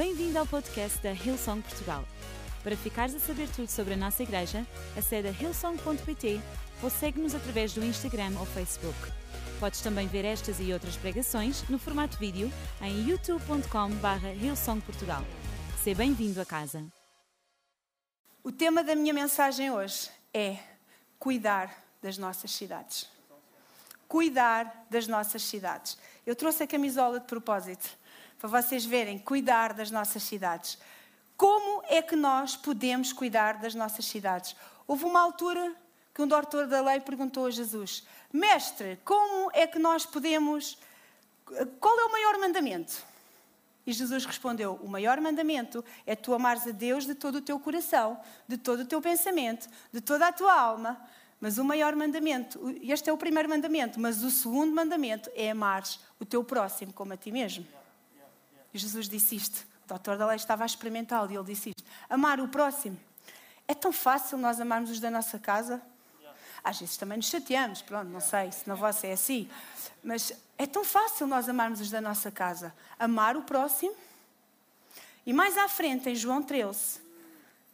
Bem-vindo ao podcast da Hillsong Portugal. Para ficares a saber tudo sobre a nossa igreja, acede a hillsong.pt ou segue-nos através do Instagram ou Facebook. Podes também ver estas e outras pregações no formato vídeo em youtube.com.br hillsongportugal. Seja bem-vindo a casa. O tema da minha mensagem hoje é cuidar das nossas cidades. Cuidar das nossas cidades. Eu trouxe a camisola de propósito para vocês verem, cuidar das nossas cidades. Como é que nós podemos cuidar das nossas cidades? Houve uma altura que um doutor da lei perguntou a Jesus: Mestre, como é que nós podemos. Qual é o maior mandamento? E Jesus respondeu: O maior mandamento é tu amares a Deus de todo o teu coração, de todo o teu pensamento, de toda a tua alma. Mas o maior mandamento, este é o primeiro mandamento, mas o segundo mandamento é amares o teu próximo como a ti mesmo. E Jesus disse isto. O doutor da lei estava a experimentá-lo e ele disse isto. Amar o próximo. É tão fácil nós amarmos os da nossa casa. Às vezes também nos chateamos, pronto, não sei se na vossa é assim. Mas é tão fácil nós amarmos os da nossa casa. Amar o próximo. E mais à frente, em João 13,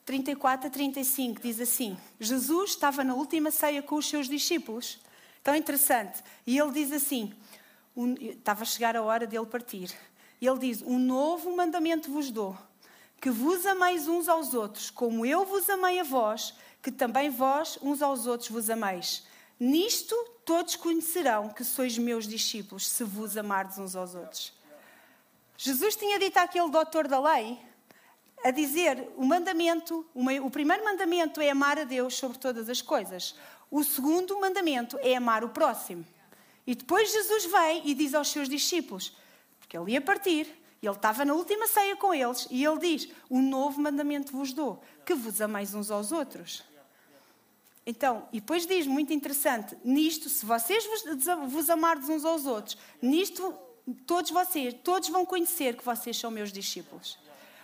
34 a 35, diz assim: Jesus estava na última ceia com os seus discípulos. Tão interessante. E ele diz assim: estava a chegar a hora dele partir. Ele diz: Um novo mandamento vos dou, que vos ameis uns aos outros, como eu vos amei a vós, que também vós uns aos outros vos ameis. Nisto todos conhecerão que sois meus discípulos, se vos amardes uns aos outros. Jesus tinha dito àquele doutor da lei, a dizer o mandamento, o primeiro mandamento é amar a Deus sobre todas as coisas. O segundo mandamento é amar o próximo. E depois Jesus vem e diz aos seus discípulos: porque ele ia partir, ele estava na última ceia com eles, e ele diz: O novo mandamento vos dou, que vos ameis uns aos outros. Então, e depois diz, muito interessante, nisto, se vocês vos, vos amardes uns aos outros, nisto todos vocês, todos vão conhecer que vocês são meus discípulos.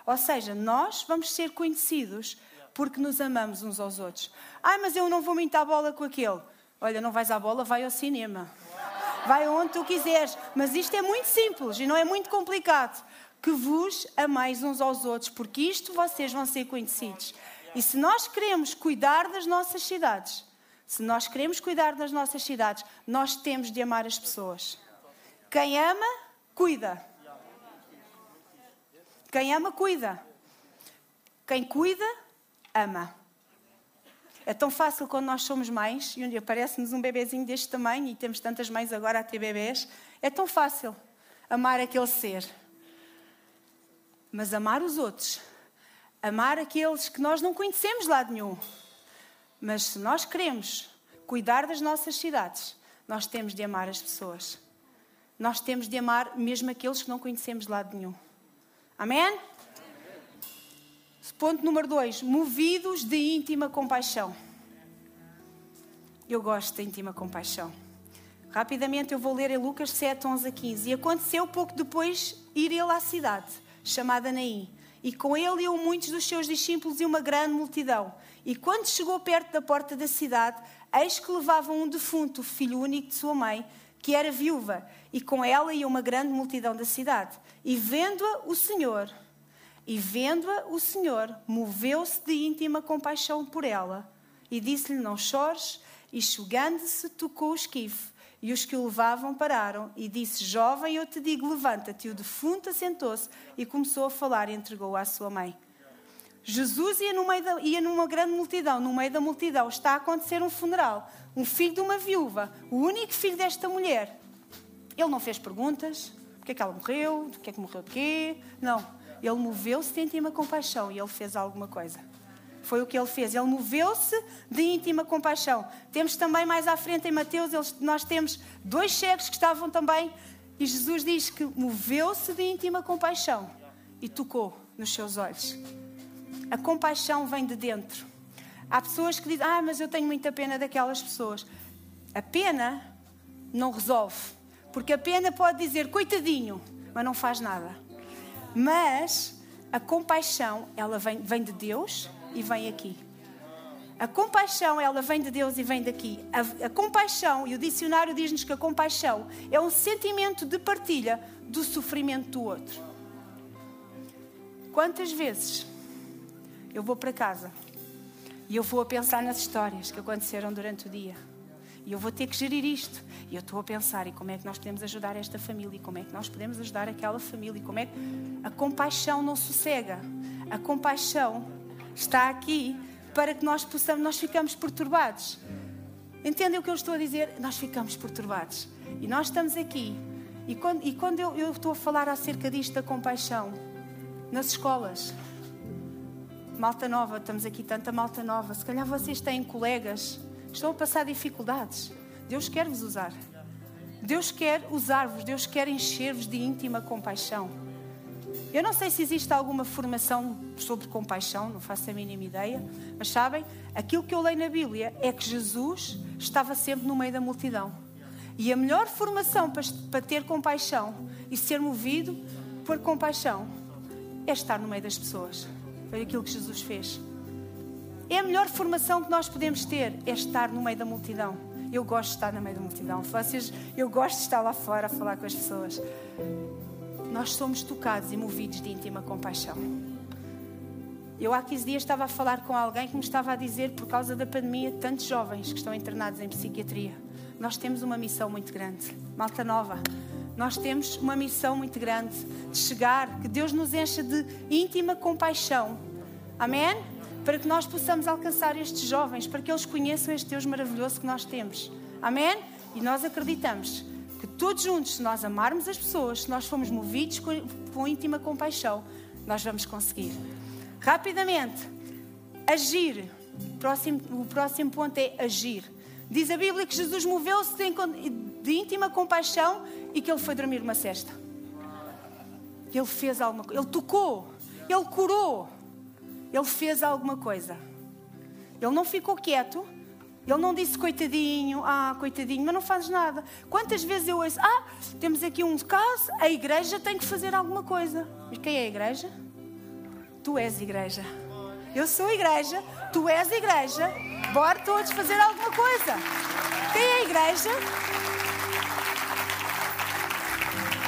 Ou seja, nós vamos ser conhecidos porque nos amamos uns aos outros. Ai, mas eu não vou muito à bola com aquele. Olha, não vais à bola, vai ao cinema vai onde tu quiseres. Mas isto é muito simples e não é muito complicado. Que vos ameis uns aos outros, porque isto vocês vão ser conhecidos. E se nós queremos cuidar das nossas cidades, se nós queremos cuidar das nossas cidades, nós temos de amar as pessoas. Quem ama, cuida. Quem ama, cuida. Quem cuida, ama. É tão fácil quando nós somos mães e aparece-nos um bebezinho deste tamanho e temos tantas mães agora a ter bebês. É tão fácil amar aquele ser. Mas amar os outros, amar aqueles que nós não conhecemos lado nenhum. Mas se nós queremos cuidar das nossas cidades, nós temos de amar as pessoas. Nós temos de amar mesmo aqueles que não conhecemos lado nenhum. Amém? Ponto número dois: movidos de íntima compaixão. Eu gosto de íntima compaixão. Rapidamente eu vou ler em Lucas 7, 11 a 15. E aconteceu pouco depois ir ele à cidade, chamada Naim. E com ele iam muitos dos seus discípulos e uma grande multidão. E quando chegou perto da porta da cidade, eis que levavam um defunto, filho único de sua mãe, que era viúva, e com ela ia uma grande multidão da cidade. E vendo-a, o Senhor e vendo-a, o Senhor moveu-se de íntima compaixão por ela e disse-lhe: Não chores. E chegando-se, tocou o esquife. E os que o levavam pararam e disse: Jovem, eu te digo, levanta-te. E o defunto assentou-se e começou a falar e entregou-a à sua mãe. Jesus ia, no meio da, ia numa grande multidão. No meio da multidão está a acontecer um funeral. Um filho de uma viúva, o único filho desta mulher. Ele não fez perguntas: porque é que ela morreu? Do que é que morreu de quê? Não ele moveu-se de íntima compaixão e ele fez alguma coisa. Foi o que ele fez. Ele moveu-se de íntima compaixão. Temos também mais à frente em Mateus, eles, nós temos dois cegos que estavam também. E Jesus diz que moveu-se de íntima compaixão e tocou nos seus olhos. A compaixão vem de dentro. Há pessoas que dizem: Ah, mas eu tenho muita pena daquelas pessoas. A pena não resolve. Porque a pena pode dizer coitadinho, mas não faz nada. Mas a compaixão, ela vem, vem de Deus e vem aqui. A compaixão, ela vem de Deus e vem daqui. A, a compaixão, e o dicionário diz-nos que a compaixão é um sentimento de partilha do sofrimento do outro. Quantas vezes eu vou para casa e eu vou a pensar nas histórias que aconteceram durante o dia e eu vou ter que gerir isto. E eu estou a pensar, e como é que nós podemos ajudar esta família? E como é que nós podemos ajudar aquela família? E como é que a compaixão não sossega? A compaixão está aqui para que nós possamos, nós ficamos perturbados. Entendem o que eu estou a dizer? Nós ficamos perturbados. E nós estamos aqui. E quando, e quando eu, eu estou a falar acerca disto da compaixão, nas escolas, malta nova, estamos aqui tanta malta nova, se calhar vocês têm colegas estão a passar dificuldades. Deus quer vos usar. Deus quer usar-vos, Deus quer encher-vos de íntima compaixão. Eu não sei se existe alguma formação sobre compaixão, não faço a mínima ideia, mas sabem, aquilo que eu leio na Bíblia é que Jesus estava sempre no meio da multidão. E a melhor formação para, ter compaixão e ser movido por compaixão é estar no meio das pessoas. Foi aquilo que Jesus fez. É a melhor formação que nós podemos ter, é estar no meio da multidão. Eu gosto de estar no meio da multidão. Vocês, eu gosto de estar lá fora a falar com as pessoas. Nós somos tocados e movidos de íntima compaixão. Eu há 15 dias estava a falar com alguém que me estava a dizer, por causa da pandemia, tantos jovens que estão internados em psiquiatria. Nós temos uma missão muito grande. Malta nova, nós temos uma missão muito grande de chegar, que Deus nos encha de íntima compaixão. Amém? Para que nós possamos alcançar estes jovens, para que eles conheçam este Deus maravilhoso que nós temos. Amém? E nós acreditamos que todos juntos, se nós amarmos as pessoas, se nós formos movidos com, com íntima compaixão, nós vamos conseguir. Rapidamente, agir. Próximo, o próximo ponto é agir. Diz a Bíblia que Jesus moveu-se de, de íntima compaixão e que ele foi dormir uma cesta. Ele fez alguma coisa, ele tocou, ele curou. Ele fez alguma coisa. Ele não ficou quieto. Ele não disse coitadinho, ah, coitadinho, mas não fazes nada. Quantas vezes eu ouço, ah, temos aqui um caso, a igreja tem que fazer alguma coisa. Mas quem é a igreja? Tu és igreja. Eu sou igreja, tu és igreja. Bora todos fazer alguma coisa. Quem é a igreja?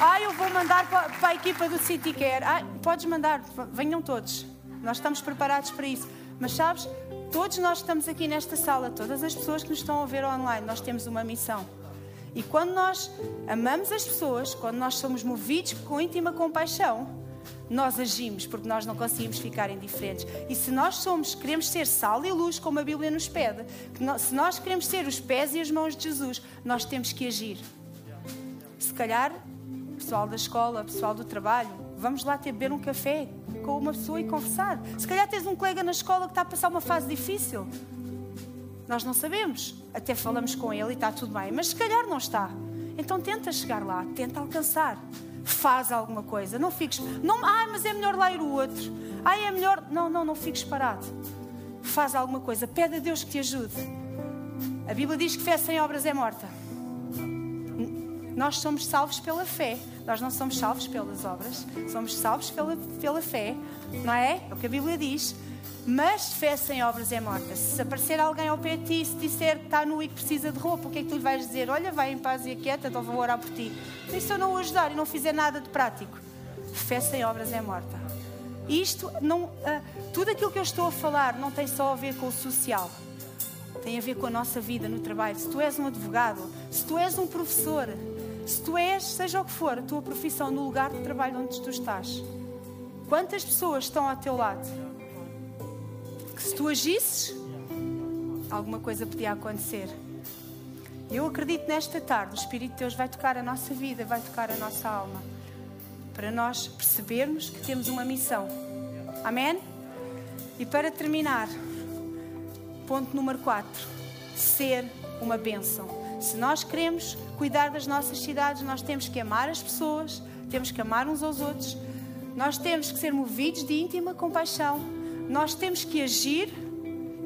Ah, eu vou mandar para a equipa do City Care. Ah, podes mandar, venham todos. Nós estamos preparados para isso. Mas sabes, todos nós estamos aqui nesta sala, todas as pessoas que nos estão a ver online, nós temos uma missão. E quando nós amamos as pessoas, quando nós somos movidos com íntima compaixão, nós agimos porque nós não conseguimos ficar indiferentes. E se nós somos, queremos ser sal e luz, como a Bíblia nos pede, se nós queremos ser os pés e as mãos de Jesus, nós temos que agir. Se calhar, pessoal da escola, pessoal do trabalho, vamos lá ter beber um café, com uma pessoa e conversar. Se calhar tens um colega na escola que está a passar uma fase difícil. Nós não sabemos. Até falamos com ele e está tudo bem, mas se calhar não está. Então tenta chegar lá, tenta alcançar. Faz alguma coisa. Não fiques. Não, ah, mas é melhor ler o outro. Ah, é melhor. Não, não, não fiques parado. Faz alguma coisa. Pede a Deus que te ajude. A Bíblia diz que fé sem obras é morta. Nós somos salvos pela fé. Nós não somos salvos pelas obras. Somos salvos pela, pela fé. Não é? É o que a Bíblia diz. Mas fé sem obras é morta. Se aparecer alguém ao pé de ti e se disser que está nu e que precisa de roupa, o que é que tu lhe vais dizer? Olha, vai em paz e quieta, então vou orar por ti. E se eu não o ajudar e não fizer nada de prático? Fé sem obras é morta. Isto, não, uh, tudo aquilo que eu estou a falar não tem só a ver com o social. Tem a ver com a nossa vida no trabalho. Se tu és um advogado, se tu és um professor, se tu és, seja o que for, a tua profissão no lugar de trabalho onde tu estás, quantas pessoas estão ao teu lado? Que se tu agisses, alguma coisa podia acontecer. Eu acredito nesta tarde, o Espírito de Deus vai tocar a nossa vida, vai tocar a nossa alma, para nós percebermos que temos uma missão. Amém? E para terminar, ponto número 4: ser uma bênção. Se nós queremos cuidar das nossas cidades, nós temos que amar as pessoas, temos que amar uns aos outros, nós temos que ser movidos de íntima compaixão, nós temos que agir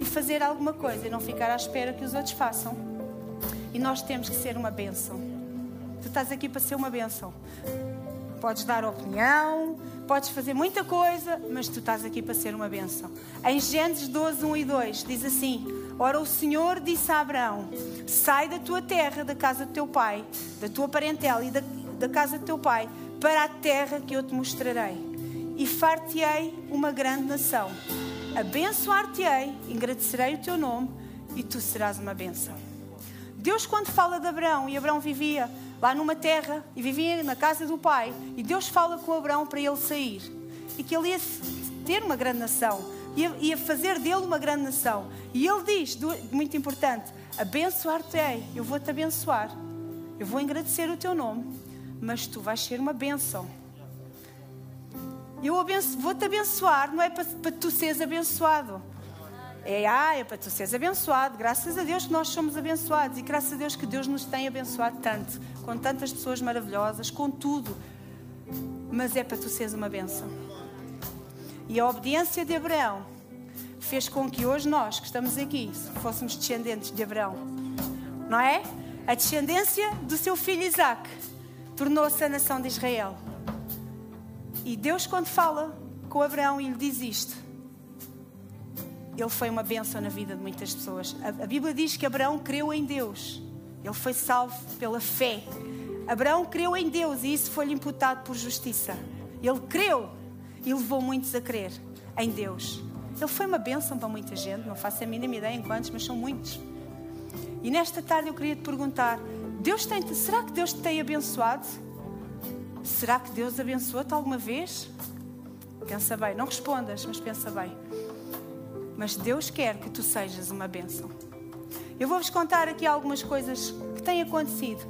e fazer alguma coisa e não ficar à espera que os outros façam. E nós temos que ser uma bênção. Tu estás aqui para ser uma bênção. Podes dar opinião, podes fazer muita coisa, mas tu estás aqui para ser uma bênção. Em Gênesis 12, 1 e 2 diz assim: Ora, o Senhor disse a Abraão: Sai da tua terra, da casa do teu pai, da tua parentela e da, da casa do teu pai, para a terra que eu te mostrarei. e far-te-ei uma grande nação. Abençoar-te-ei, engrandecerei o teu nome e tu serás uma bênção. Deus, quando fala de Abraão, e Abraão vivia lá numa terra e vivia na casa do pai, e Deus fala com Abraão para ele sair e que ele ia ter uma grande nação, ia, ia fazer dele uma grande nação. E ele diz, muito importante: abençoar-te-ei, eu vou-te abençoar, eu vou agradecer o teu nome, mas tu vais ser uma bênção. Eu vou-te abençoar, não é para, para tu seres abençoado. É, ah, é para tu seres abençoado. Graças a Deus que nós somos abençoados e graças a Deus que Deus nos tem abençoado tanto, com tantas pessoas maravilhosas, com tudo. Mas é para tu seres uma bênção. E a obediência de Abraão fez com que hoje nós que estamos aqui fôssemos descendentes de Abraão. Não é? A descendência do seu filho Isaac tornou-se a nação de Israel. E Deus, quando fala com Abraão e lhe diz isto, ele foi uma bênção na vida de muitas pessoas. A, Bíblia diz que Abraão creu em Deus. Ele foi salvo pela fé. Abraão creu em Deus e isso foi-lhe imputado por justiça. Ele creu e levou muitos a crer em Deus. Ele foi uma bênção para muita gente, não faço a mínima ideia em quantos, mas são muitos. E nesta tarde eu queria te perguntar: Deus tem, será que Deus te tem abençoado? Será que Deus abençoou-te alguma vez? Pensa bem, não respondas, mas pensa bem. Mas Deus quer que tu sejas uma bênção. Eu vou-vos contar aqui algumas coisas que têm acontecido.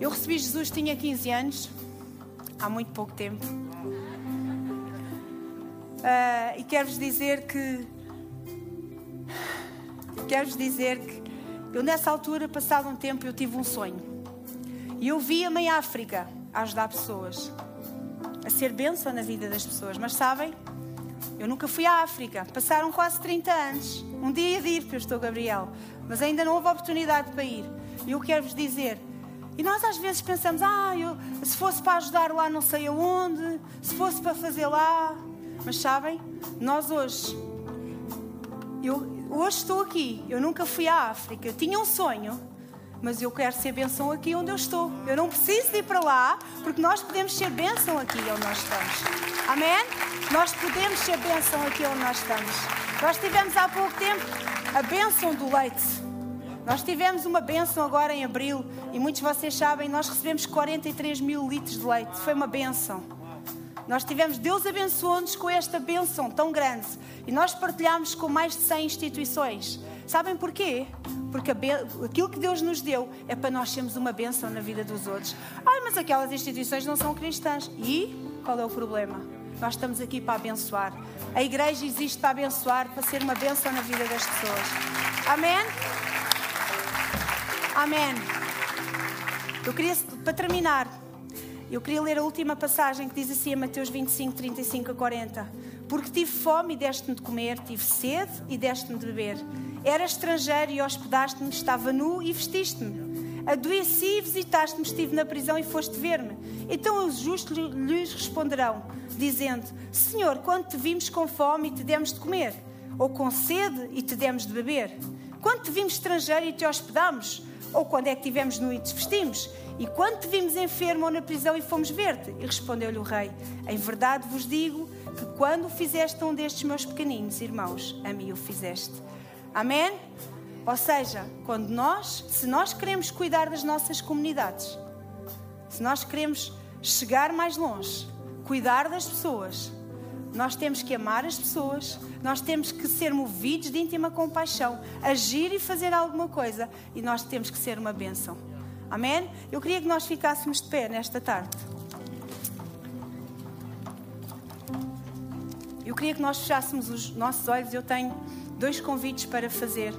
Eu recebi Jesus, tinha 15 anos, há muito pouco tempo. Uh, e quero-vos dizer que. Quero-vos dizer que eu, nessa altura, passado um tempo, eu tive um sonho. E eu via-me em África a ajudar pessoas, a ser bênção na vida das pessoas. Mas sabem, eu nunca fui à África. Passaram quase 30 anos. Um dia ia de ir, porque eu estou Gabriel. Mas ainda não houve oportunidade para ir. E eu quero-vos dizer. E nós às vezes pensamos, ah, eu, se fosse para ajudar lá não sei aonde, se fosse para fazer lá. Mas sabem, nós hoje, eu hoje estou aqui, eu nunca fui à África, eu tinha um sonho, mas eu quero ser bênção aqui onde eu estou. Eu não preciso ir para lá, porque nós podemos ser bênção aqui onde nós estamos. Amém? Nós podemos ser bênção aqui onde nós estamos. Nós tivemos há pouco tempo a bênção do leite. Nós tivemos uma bênção agora em abril e muitos de vocês sabem, nós recebemos 43 mil litros de leite. Foi uma bênção. Nós tivemos, Deus abençoou-nos com esta bênção tão grande e nós partilhamos com mais de 100 instituições. Sabem porquê? Porque aquilo que Deus nos deu é para nós sermos uma bênção na vida dos outros. Ai, mas aquelas instituições não são cristãs. E qual é o problema? Nós estamos aqui para abençoar. A igreja existe para abençoar, para ser uma bênção na vida das pessoas. Amém? Amém. Eu queria, para terminar, eu queria ler a última passagem que diz assim, Mateus 25, 35 a 40. Porque tive fome e deste-me de comer, tive sede e deste-me de beber. Era estrangeiro e hospedaste-me, estava nu e vestiste-me. Adoeci e visitaste-me, estive na prisão e foste ver-me. Então os justos lhes responderão, dizendo: Senhor, quando te vimos com fome e te demos de comer? Ou com sede e te demos de beber? Quando te vimos estrangeiro e te hospedamos? Ou quando é que tivemos nu e te vestimos? E quando te vimos enfermo ou na prisão e fomos ver-te? E respondeu-lhe o rei: Em verdade vos digo que quando fizeste um destes meus pequeninos irmãos, a mim o fizeste. Amém? Ou seja, quando nós, se nós queremos cuidar das nossas comunidades, se nós queremos chegar mais longe, cuidar das pessoas, nós temos que amar as pessoas, nós temos que ser movidos de íntima compaixão, agir e fazer alguma coisa, e nós temos que ser uma bênção. Amém? Eu queria que nós ficássemos de pé nesta tarde. Eu queria que nós fechássemos os nossos olhos. Eu tenho dois convites para fazer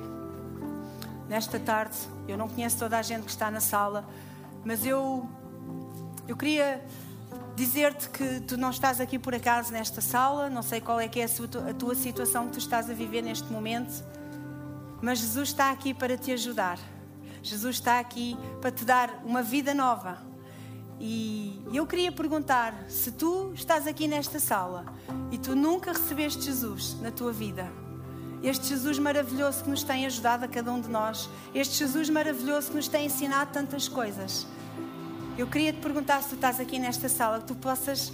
nesta tarde. Eu não conheço toda a gente que está na sala, mas eu, eu queria dizer-te que tu não estás aqui por acaso nesta sala. Não sei qual é que é a tua situação que tu estás a viver neste momento, mas Jesus está aqui para te ajudar. Jesus está aqui para te dar uma vida nova. E eu queria perguntar: se tu estás aqui nesta sala e tu nunca recebeste Jesus na tua vida, este Jesus maravilhoso que nos tem ajudado a cada um de nós, este Jesus maravilhoso que nos tem ensinado tantas coisas, eu queria te perguntar se tu estás aqui nesta sala, que tu possas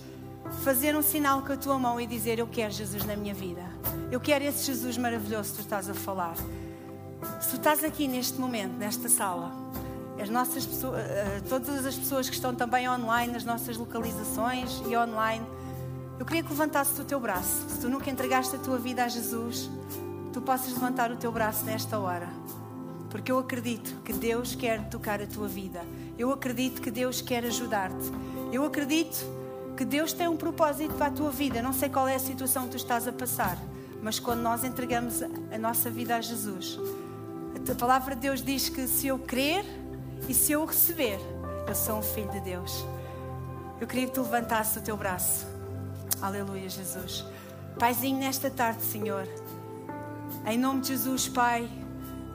fazer um sinal com a tua mão e dizer: Eu quero Jesus na minha vida. Eu quero esse Jesus maravilhoso que tu estás a falar. Se tu estás aqui neste momento, nesta sala, as nossas pessoas, eh, todas as pessoas que estão também online, nas nossas localizações e online, eu queria que levantasses o teu braço. Se tu nunca entregaste a tua vida a Jesus, tu possas levantar o teu braço nesta hora. Porque eu acredito que Deus quer tocar a tua vida. Eu acredito que Deus quer ajudar-te. Eu acredito que Deus tem um propósito para a tua vida. Não sei qual é a situação que tu estás a passar, mas quando nós entregamos a nossa vida a Jesus, a palavra de Deus diz que se eu crer e se eu receber, eu sou um filho de Deus. Eu queria que tu levantasses o teu braço. Aleluia, Jesus. Paizinho, nesta tarde, Senhor, em nome de Jesus, Pai,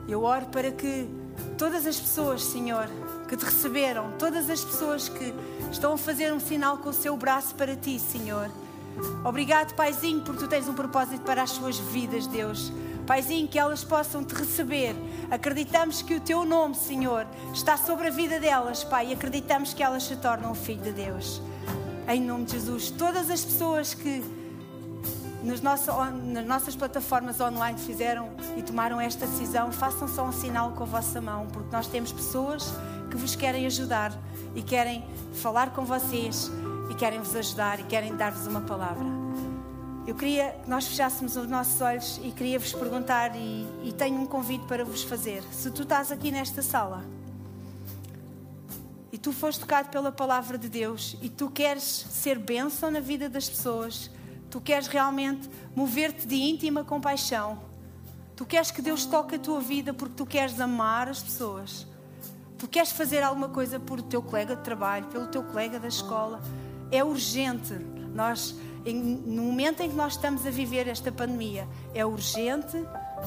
eu oro para que todas as pessoas, Senhor, que te receberam, todas as pessoas que estão a fazer um sinal com o seu braço para ti, Senhor. Obrigado, Paizinho, porque tu tens um propósito para as suas vidas, Deus. Paizinho, que elas possam te receber. Acreditamos que o teu nome, Senhor, está sobre a vida delas, Pai, e acreditamos que elas se tornam o Filho de Deus. Em nome de Jesus, todas as pessoas que nas, nas nossas plataformas online fizeram e tomaram esta decisão, façam só um sinal com a vossa mão, porque nós temos pessoas que vos querem ajudar e querem falar com vocês e querem vos ajudar e querem dar-vos uma palavra. Eu queria que nós fechássemos os nossos olhos e queria vos perguntar e, e tenho um convite para vos fazer. Se tu estás aqui nesta sala e tu foste tocado pela palavra de Deus e tu queres ser bênção na vida das pessoas, tu queres realmente mover-te de íntima compaixão, tu queres que Deus toque a tua vida porque tu queres amar as pessoas tu queres fazer alguma coisa por o teu colega de trabalho, pelo teu colega da escola, é urgente. Nós, no momento em que nós estamos a viver esta pandemia, é urgente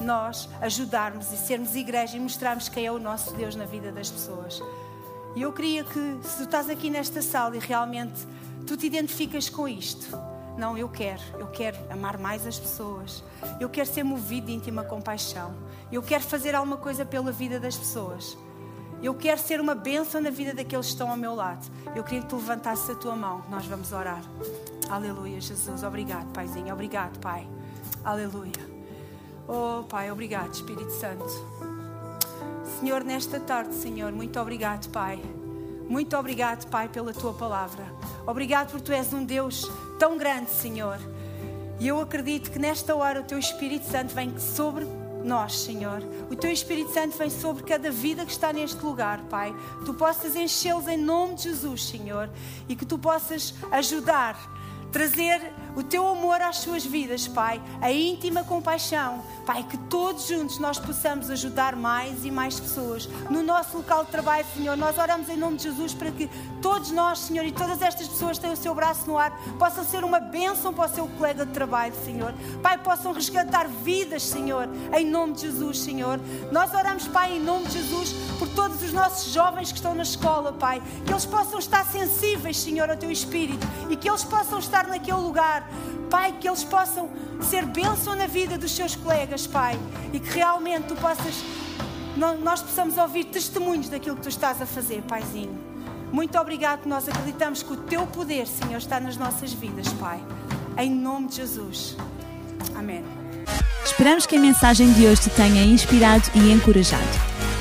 nós ajudarmos e sermos igreja e mostrarmos quem é o nosso Deus na vida das pessoas. E eu queria que, se tu estás aqui nesta sala e realmente tu te identificas com isto, não, eu quero, eu quero amar mais as pessoas, eu quero ser movido de íntima compaixão, eu quero fazer alguma coisa pela vida das pessoas. Eu quero ser uma bênção na vida daqueles que estão ao meu lado. Eu queria que tu levantasses a tua mão. Nós vamos orar. Aleluia, Jesus. Obrigado, Paizinho. Obrigado, Pai. Aleluia. Oh, Pai, obrigado, Espírito Santo. Senhor, nesta tarde, Senhor, muito obrigado, Pai. Muito obrigado, Pai, pela tua palavra. Obrigado porque tu és um Deus tão grande, Senhor. E eu acredito que nesta hora o teu Espírito Santo vem sobre nós, Senhor. O Teu Espírito Santo vem sobre cada vida que está neste lugar, Pai. Tu possas enchê-los em nome de Jesus, Senhor, e que Tu possas ajudar, trazer o teu amor às suas vidas, Pai, a íntima compaixão, Pai, que todos juntos nós possamos ajudar mais e mais pessoas no nosso local de trabalho, Senhor. Nós oramos em nome de Jesus para que todos nós, Senhor, e todas estas pessoas têm o seu braço no ar, possam ser uma bênção para o seu colega de trabalho, Senhor. Pai, possam resgatar vidas, Senhor, em nome de Jesus, Senhor. Nós oramos, Pai, em nome de Jesus, por todos os nossos jovens que estão na escola, Pai, que eles possam estar sensíveis, Senhor, ao teu Espírito e que eles possam estar naquele lugar Pai, que eles possam ser bênção na vida dos seus colegas, Pai, e que realmente tu possas, nós possamos ouvir testemunhos daquilo que tu estás a fazer, Paizinho. Muito obrigado, nós acreditamos que o teu poder, Senhor, está nas nossas vidas, Pai. Em nome de Jesus. Amém. Esperamos que a mensagem de hoje te tenha inspirado e encorajado.